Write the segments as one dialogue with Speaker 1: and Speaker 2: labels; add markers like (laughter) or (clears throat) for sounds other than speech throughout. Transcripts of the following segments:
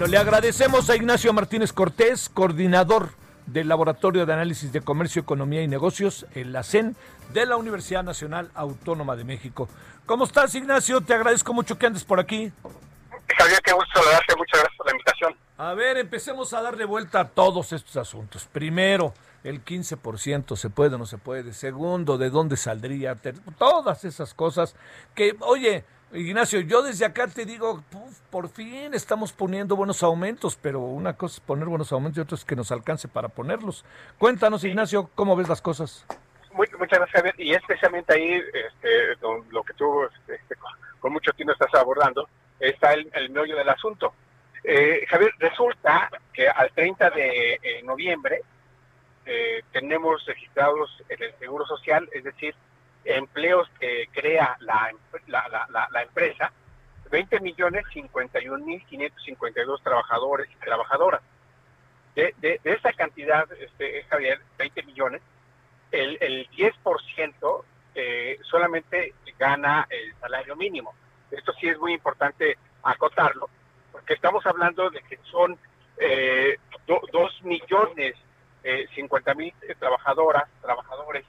Speaker 1: Bueno, le agradecemos a Ignacio Martínez Cortés, coordinador del Laboratorio de Análisis de Comercio, Economía y Negocios, en la CEN de la Universidad Nacional Autónoma de México. ¿Cómo estás, Ignacio? Te agradezco mucho que andes por aquí.
Speaker 2: Javier, qué gusto saludarte. Muchas gracias por la invitación.
Speaker 1: A ver, empecemos a darle vuelta a todos estos asuntos. Primero, el 15%, ¿se puede o no se puede? Segundo, ¿de dónde saldría? Todas esas cosas que, oye, Ignacio, yo desde acá te digo, por fin estamos poniendo buenos aumentos, pero una cosa es poner buenos aumentos y otra es que nos alcance para ponerlos. Cuéntanos, Ignacio, ¿cómo ves las cosas?
Speaker 2: muchas gracias, Javier. Y especialmente ahí, este, lo que tú este, con mucho tiempo estás abordando, está el, el meollo del asunto. Eh, Javier, resulta que al 30 de eh, noviembre eh, tenemos registrados en el Seguro Social, es decir, empleos que crea la, la, la, empresa, 20 millones 51 mil 552 trabajadores y trabajadoras. De, de, de esa cantidad, este, Javier, 20 millones, el, el 10% eh, solamente gana el salario mínimo. Esto sí es muy importante acotarlo, porque estamos hablando de que son eh, 2 millones eh, 50 mil trabajadoras, trabajadores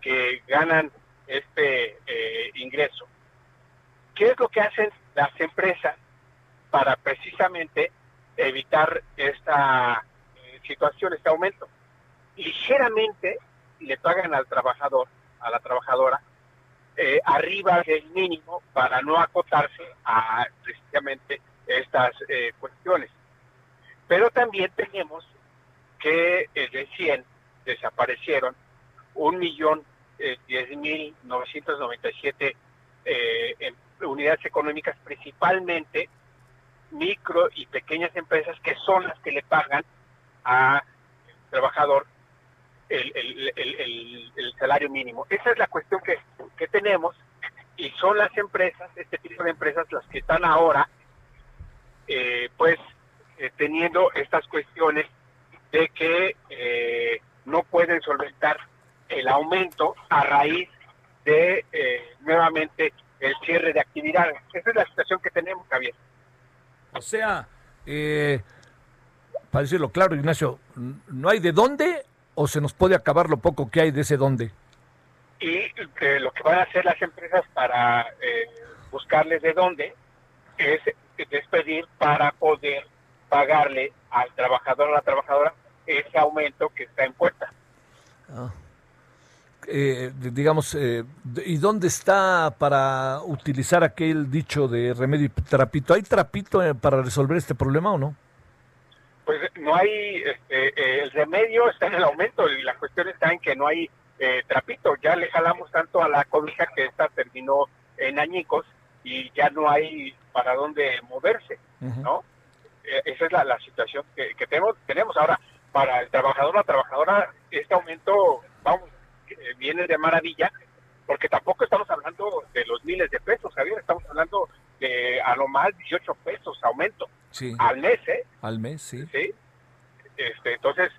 Speaker 2: que ganan este eh, ingreso. ¿Qué es lo que hacen las empresas para precisamente evitar esta eh, situación, este aumento? Ligeramente le pagan al trabajador, a la trabajadora, eh, arriba del mínimo para no acotarse a precisamente estas cuestiones. Pero también tenemos que recién desaparecieron un millón 10.997 eh, unidades económicas, principalmente micro y pequeñas empresas que son las que le pagan al trabajador el, salario mínimo. Esa es la cuestión que, que tenemos y son las empresas, este tipo de empresas, las que están ahora, eh, pues, eh, teniendo estas cuestiones de que eh, no pueden solventar el aumento a raíz de eh, nuevamente el cierre de actividades. Esa es la situación que tenemos, Javier.
Speaker 1: O sea, eh, para decirlo claro, Ignacio, ¿no hay de dónde o se nos puede acabar lo poco que hay de ese dónde?
Speaker 2: Y eh, lo que van a hacer las empresas para eh, buscarles de dónde es despedir para poder pagarle al trabajador o a la trabajadora ese aumento que está en puerta.
Speaker 1: Ah eh, digamos, eh, ¿y dónde está para utilizar aquel dicho de remedio y trapito? ¿Hay trapito eh, para resolver este problema o no?
Speaker 2: Pues no hay, este, eh, el remedio está en el aumento y la cuestión está en que no hay trapito. Ya le jalamos tanto a la cobija que esta terminó en añicos y ya no hay para dónde moverse, ¿no? esa es la, la situación que, que, tenemos, tenemos ahora. Para el trabajador, la trabajadora, este aumento, viene de maravilla, porque tampoco estamos hablando de los miles de pesos, Javier, estamos hablando de a lo más 18 pesos aumento al mes, ¿eh?
Speaker 1: Al mes, sí.
Speaker 2: Sí. Este, entonces,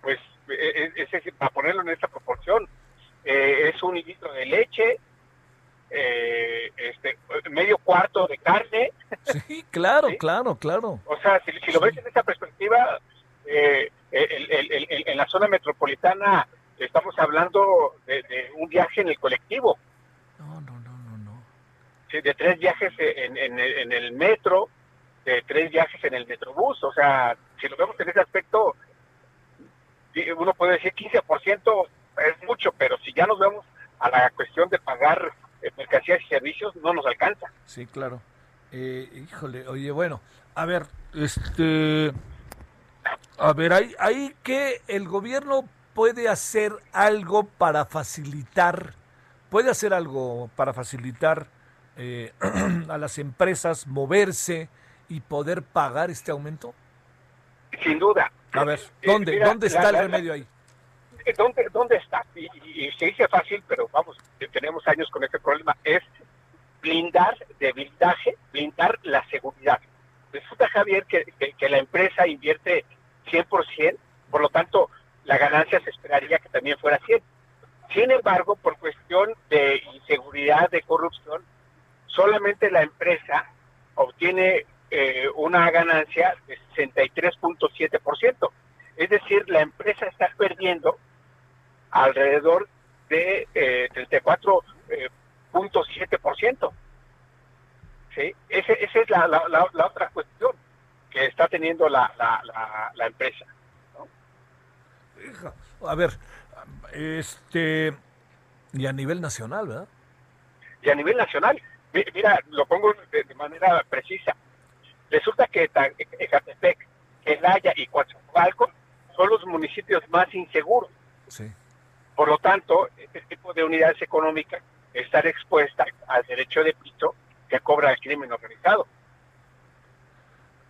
Speaker 2: pues, e, e, es, para ponerlo en esta proporción, eh, es un litro de leche, eh, este, medio cuarto de carne.
Speaker 1: Sí, claro, claro, claro.
Speaker 2: O sea, si, lo ves en esta perspectiva, eh, en la zona metropolitana estamos hablando de, un viaje en el colectivo.
Speaker 1: No, no, no, no, no.
Speaker 2: Sí, de tres viajes en, en, en, el metro, de tres viajes en el metrobús. O sea, si lo vemos en ese aspecto, uno puede decir 15% es mucho, pero si ya nos vemos a la cuestión de pagar eh, mercancías y servicios, no nos alcanza.
Speaker 1: Sí, claro. Eh, híjole, oye, bueno, a ver, este... A ver, hay, hay que el gobierno puede hacer algo para facilitar, puede hacer algo para facilitar eh, (clears throat) a las empresas moverse y poder pagar este aumento?
Speaker 2: Sin duda.
Speaker 1: A ver, ¿dónde, ¿dónde está el remedio ahí?
Speaker 2: ¿Dónde, dónde está? Y, se dice fácil, pero vamos, tenemos años con este problema, es blindar de blindaje, blindar la seguridad. Resulta, Javier, que, que, la empresa invierte 100%, por lo tanto, la ganancia se esperaría que también fuera 100. Sin embargo, por cuestión de inseguridad, de corrupción, solamente la empresa obtiene eh, una ganancia de 63.7%. Es decir, la empresa está perdiendo alrededor de eh, 34.7%. ¿Sí? esa es la, la, otra cuestión que está teniendo la, la, empresa.
Speaker 1: A ver, este, y a nivel nacional, ¿verdad?
Speaker 2: Y a nivel nacional, mira, lo pongo de, manera precisa. Resulta que Ecatepec, Celaya y Coatzacoalcos son los municipios más inseguros. Sí. Por lo tanto, este tipo de unidades económicas están expuestas al derecho de pito que cobra el crimen organizado.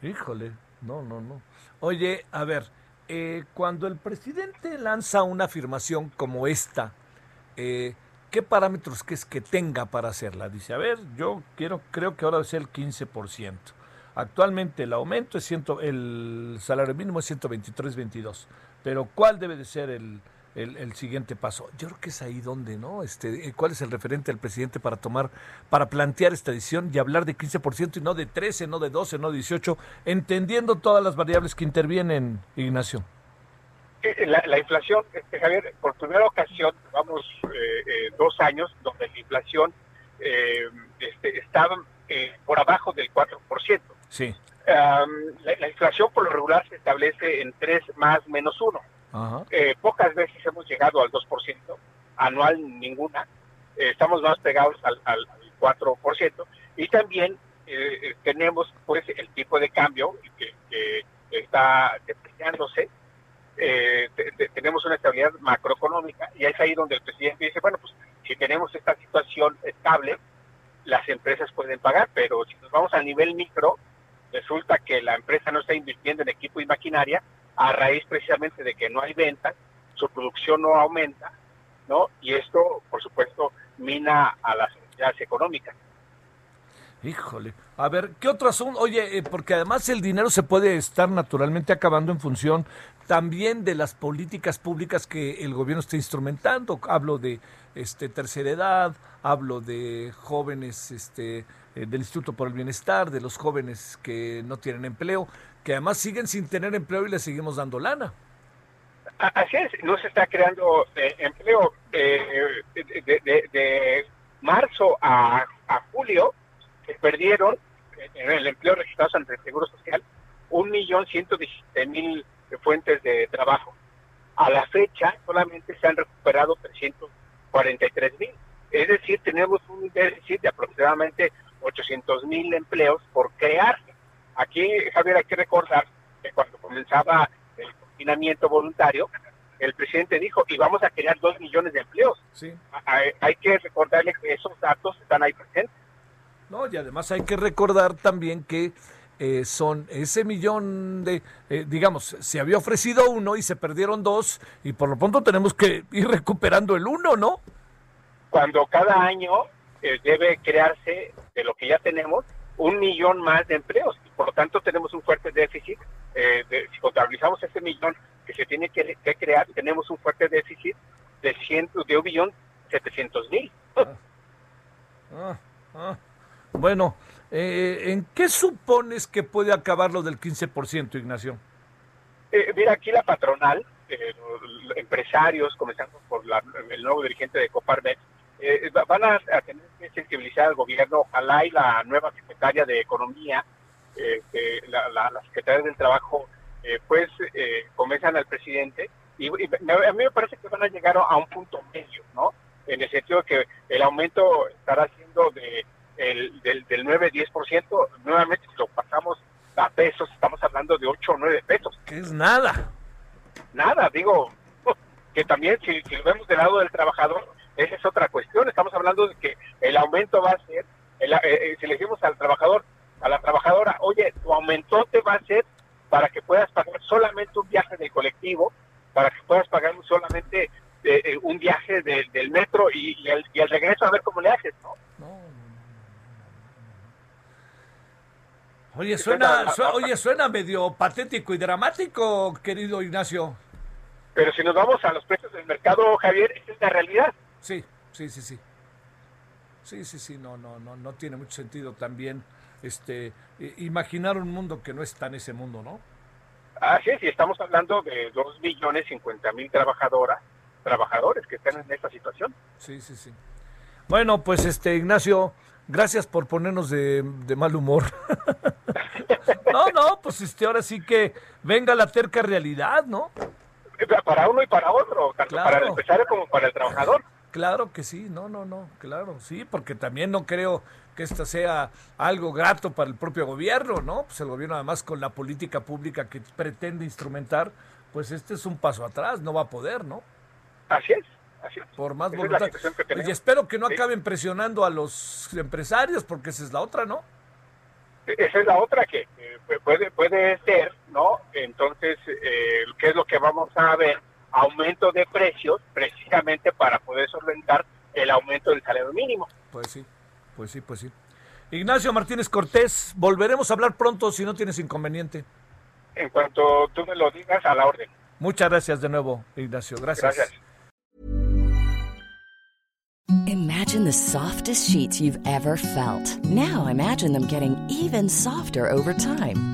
Speaker 1: Híjole, no, no, no. Oye, a ver, eh, cuando el presidente lanza una afirmación como esta, eh, ¿qué parámetros que es que tenga para hacerla? Dice, a ver, yo quiero, creo que ahora ser el 15%. Actualmente el aumento es ciento, el salario mínimo es 123.22, pero ¿cuál debe de ser el, el, siguiente paso. Yo creo que es ahí donde, ¿no? Este, ¿Cuál es el referente del presidente para tomar, para plantear esta decisión y hablar de 15% y no de 13, no de 12, no de 18, entendiendo todas las variables que intervienen, Ignacio?
Speaker 2: Eh, la, inflación, este, Javier, por primera ocasión, vamos eh, eh, dos años donde la inflación este, estaba por abajo del 4%.
Speaker 1: Sí.
Speaker 2: la, la, inflación por lo regular se establece en 3 más menos 1. Eh, pocas veces hemos llegado al 2%, anual ninguna, eh, estamos más pegados al, al, 4%, y también eh, tenemos pues el tipo de cambio que, está depreciándose, tenemos una estabilidad macroeconómica, y es ahí donde el presidente dice, bueno, pues si tenemos esta situación estable, las empresas pueden pagar, pero si nos vamos al nivel micro, resulta que la empresa no está invirtiendo en equipo y maquinaria, a raíz precisamente de que no hay ventas, su producción no aumenta, ¿no? Y esto, por supuesto, mina a las entidades económicas.
Speaker 1: Híjole. A ver, ¿qué otro asunto? Oye, eh, porque además el dinero se puede estar naturalmente acabando en función también de las políticas públicas que el gobierno está instrumentando. Hablo de este tercera edad, hablo de jóvenes este del Instituto por el Bienestar, de los jóvenes que no tienen empleo que además siguen sin tener empleo y le seguimos dando lana.
Speaker 2: Así es, no se está creando eh, empleo. Eh, de, marzo a, julio se perdieron en el empleo registrado ante el Seguro Social un millón ciento mil fuentes de trabajo. A la fecha solamente se han recuperado 343 mil. Es decir, tenemos un déficit de aproximadamente 800 mil empleos por crear. Aquí, Javier, hay que recordar que cuando comenzaba el confinamiento voluntario, el presidente dijo, y vamos a crear dos millones de empleos.
Speaker 1: Sí.
Speaker 2: Hay, que recordarle que esos datos están ahí presentes.
Speaker 1: No, y además hay que recordar también que eh, son ese millón de, eh, digamos, se había ofrecido uno y se perdieron dos, y por lo pronto tenemos que ir recuperando el uno, ¿no?
Speaker 2: Cuando cada año eh, debe crearse de lo que ya tenemos un millón más de empleos. Y por lo tanto, tenemos un fuerte déficit. Eh, si contabilizamos ese millón que se tiene que, crear, tenemos un fuerte déficit de, ciento, de un millón setecientos mil. Ah,
Speaker 1: ah, ah. Bueno, eh, ¿en qué supones que puede acabar lo del 15%, Ignacio?
Speaker 2: Eh, mira, aquí la patronal, los empresarios, comenzando por el nuevo dirigente de Coparmex, eh, van a, tener que sensibilizar al gobierno, ojalá y la nueva secretaria de Economía, eh, la, la, secretaria del Trabajo, eh, pues eh, convenzan al presidente y, a mí me parece que van a llegar a un punto medio, ¿no? En el sentido de que el aumento estará siendo de, el, del, del 9-10%, nuevamente si lo pasamos a pesos, estamos hablando de 8 o 9 pesos.
Speaker 1: Que es nada.
Speaker 2: Nada, digo, (laughs) que también si, si lo vemos del lado del trabajador, esa es otra cuestión. Estamos hablando de que el aumento va a ser eh, si le decimos al trabajador, a la trabajadora, oye, tu aumento te va a ser para que puedas pagar solamente un viaje del colectivo, para que puedas pagar solamente un viaje del metro y, y, el, y, el, regreso a ver cómo le haces, ¿no?
Speaker 1: Oye, suena, oye, suena medio patético y dramático, querido Ignacio.
Speaker 2: Pero si nos vamos a los precios del mercado, Javier, esa es la realidad.
Speaker 1: Sí, sí, sí, sí. Sí, sí, sí, no, no, no, no tiene mucho sentido también este imaginar un mundo que no está en ese mundo, ¿no?
Speaker 2: Así es, y estamos hablando de dos millones cincuenta mil trabajadoras, trabajadores que están en esta situación.
Speaker 1: Sí, sí, sí. Bueno, pues este Ignacio, gracias por ponernos de, mal humor. (laughs) no, no, pues este ahora sí que venga la terca realidad, ¿no?
Speaker 2: Para uno y para otro, tanto para el empresario como para el trabajador.
Speaker 1: Claro que sí, no, no, no, claro, sí, porque también no creo que esto sea algo grato para el propio gobierno, ¿no? Pues el gobierno además con la política pública que pretende instrumentar, pues este es un paso atrás, no va a poder, ¿no?
Speaker 2: Así es. Así es.
Speaker 1: Por más voluntad. y espero que no acaben presionando a los empresarios, porque esa es la otra, ¿no?
Speaker 2: Esa es la otra que puede, puede ser, ¿no? Entonces, eh, ¿qué es lo que vamos a ver? Aumento de precios precisamente para poder solventar el aumento del salario mínimo.
Speaker 1: Pues sí, pues sí, pues sí. Ignacio Martínez Cortés, volveremos a hablar pronto si no tienes inconveniente.
Speaker 2: En cuanto tú me lo digas, a la orden.
Speaker 1: Muchas gracias de nuevo, Ignacio. Gracias. Gracias.
Speaker 3: Imagine the softest sheets you've ever felt. Now imagine them getting even softer over time.